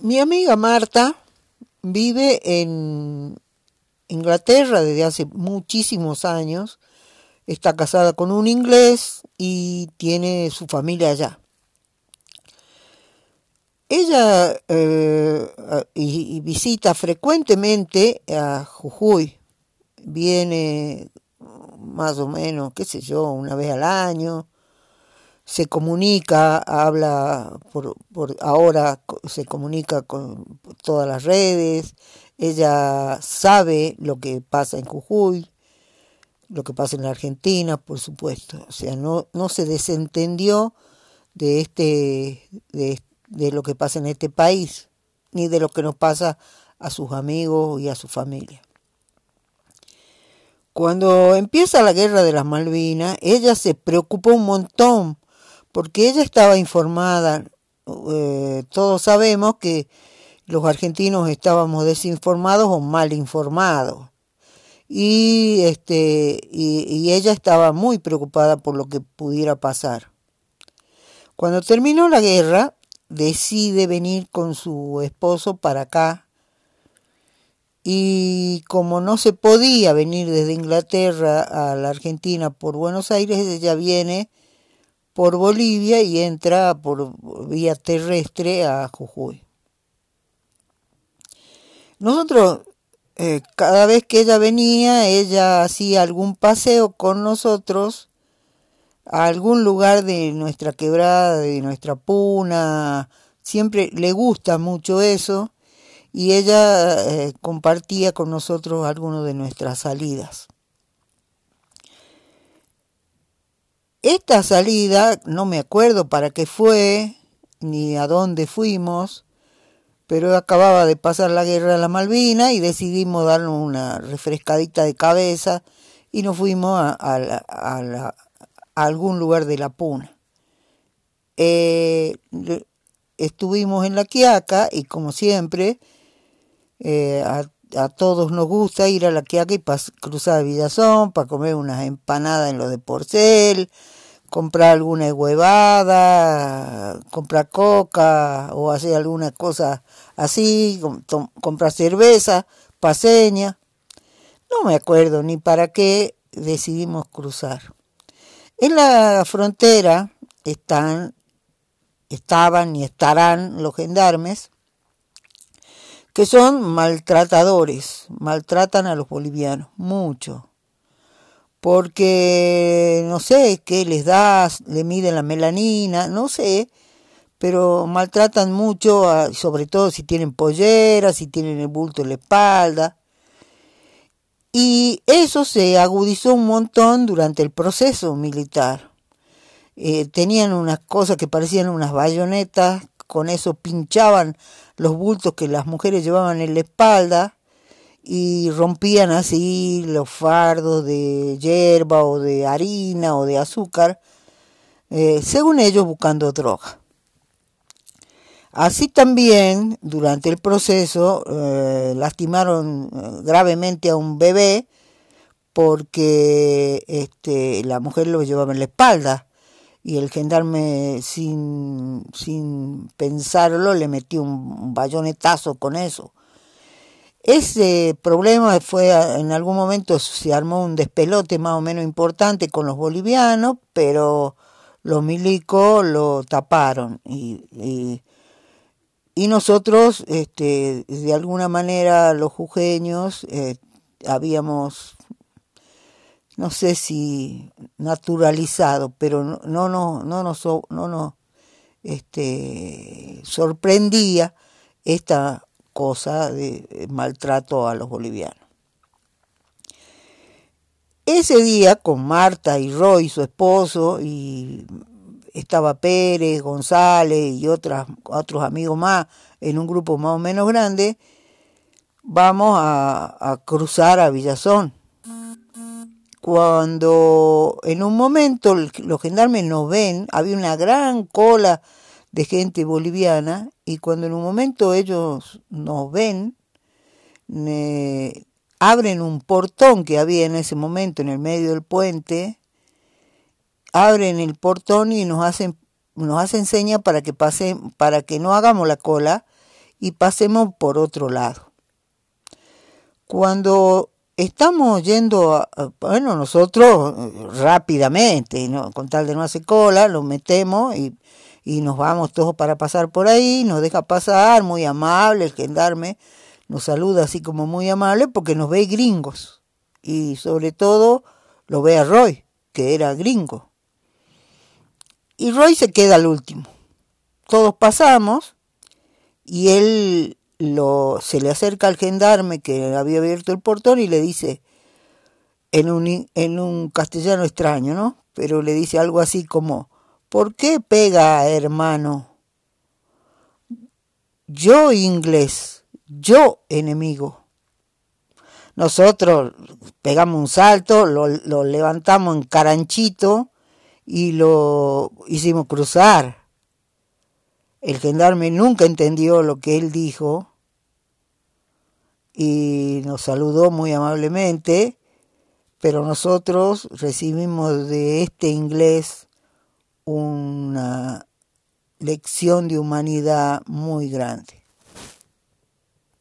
Mi amiga Marta vive en Inglaterra desde hace muchísimos años, está casada con un inglés y tiene su familia allá. Ella eh, y, visita frecuentemente a Jujuy, viene más o menos, qué sé yo, una vez al año, se comunica, habla por, por ahora se comunica con todas las redes, ella sabe lo que pasa en Jujuy, lo que pasa en la Argentina, por supuesto, o sea, no, no se desentendió de este, de, de lo que pasa en este país, ni de lo que nos pasa a sus amigos y a su familia. Cuando empieza la guerra de las Malvinas, ella se preocupó un montón porque ella estaba informada, eh, todos sabemos que los argentinos estábamos desinformados o mal informados. Y, este, y, ella estaba muy preocupada por lo que pudiera pasar. Cuando terminó la guerra, decide venir con su esposo para acá. Y como no se podía venir desde Inglaterra a la Argentina por Buenos Aires, ella viene por Bolivia y entra por vía terrestre a Jujuy. Nosotros, eh, cada vez que ella venía, ella hacía algún paseo con nosotros a algún lugar de nuestra quebrada, de nuestra puna, siempre le gusta mucho eso y ella eh, compartía con nosotros algunas de nuestras salidas. Esta salida, no me acuerdo para qué fue, ni a dónde fuimos, pero acababa de pasar la guerra de la Malvina y decidimos darnos una refrescadita de cabeza y nos fuimos a, algún lugar de la Puna. Eh, estuvimos en la Quiaca y como siempre, eh, todos nos gusta ir a la Quiaca y cruzar a Villazón para comer unas empanadas en lo de Porcel, comprar alguna huevada, comprar coca o hacer alguna cosa así, comprar cerveza, paseña. No me acuerdo ni para qué decidimos cruzar. En la frontera están, estaban y estarán los gendarmes que son maltratadores, maltratan a los bolivianos, mucho porque no sé qué les das, le miden la melanina, no sé, pero maltratan mucho, sobre todo si tienen polleras, si tienen el bulto en la espalda. Y eso se agudizó un montón durante el proceso militar. Eh, tenían unas cosas que parecían unas bayonetas, con eso pinchaban los bultos que las mujeres llevaban en la espalda y rompían así los fardos de hierba o de harina o de azúcar, eh, según ellos buscando droga. Así también, durante el proceso, eh, lastimaron eh, gravemente a un bebé porque este, la mujer lo llevaba en la espalda y el gendarme sin, sin pensarlo le metió un bayonetazo con eso. Ese problema fue, en algún momento se armó un despelote más o menos importante con los bolivianos, pero los milicos lo taparon y, y, nosotros, este, de alguna manera, los jujeños, eh, habíamos, no sé si naturalizado, pero no, no, no, no nos, no nos este, sorprendía esta cosa de maltrato a los bolivianos. Ese día con Marta y Roy, su esposo, y estaba Pérez, González y otras, otros amigos más en un grupo más o menos grande, vamos a, a cruzar a Villazón. Cuando en un momento los gendarmes nos ven, había una gran cola de gente boliviana y cuando en un momento ellos nos ven, abren un portón que había en ese momento en el medio del puente, abren el portón y nos hacen nos hacen señas para que pase, para que no hagamos la cola y pasemos por otro lado. Cuando estamos yendo, bueno, nosotros rápidamente, ¿no? con tal de no hacer cola, lo metemos y, y nos vamos todos para pasar por ahí, nos deja pasar, muy amable, el gendarme nos saluda así como muy amable porque nos ve gringos y sobre todo lo ve a Roy, que era gringo. Y Roy se queda al último. Todos pasamos y él lo, se le acerca al gendarme que había abierto el portón y le dice, en un, en un castellano extraño, ¿no? Pero le dice algo así como, ¿por qué pega, hermano? Yo inglés, yo enemigo. Nosotros pegamos un salto, lo, lo levantamos en caranchito y lo hicimos cruzar. El gendarme nunca entendió lo que él dijo y nos saludó muy amablemente, pero nosotros recibimos de este inglés una lección de humanidad muy grande.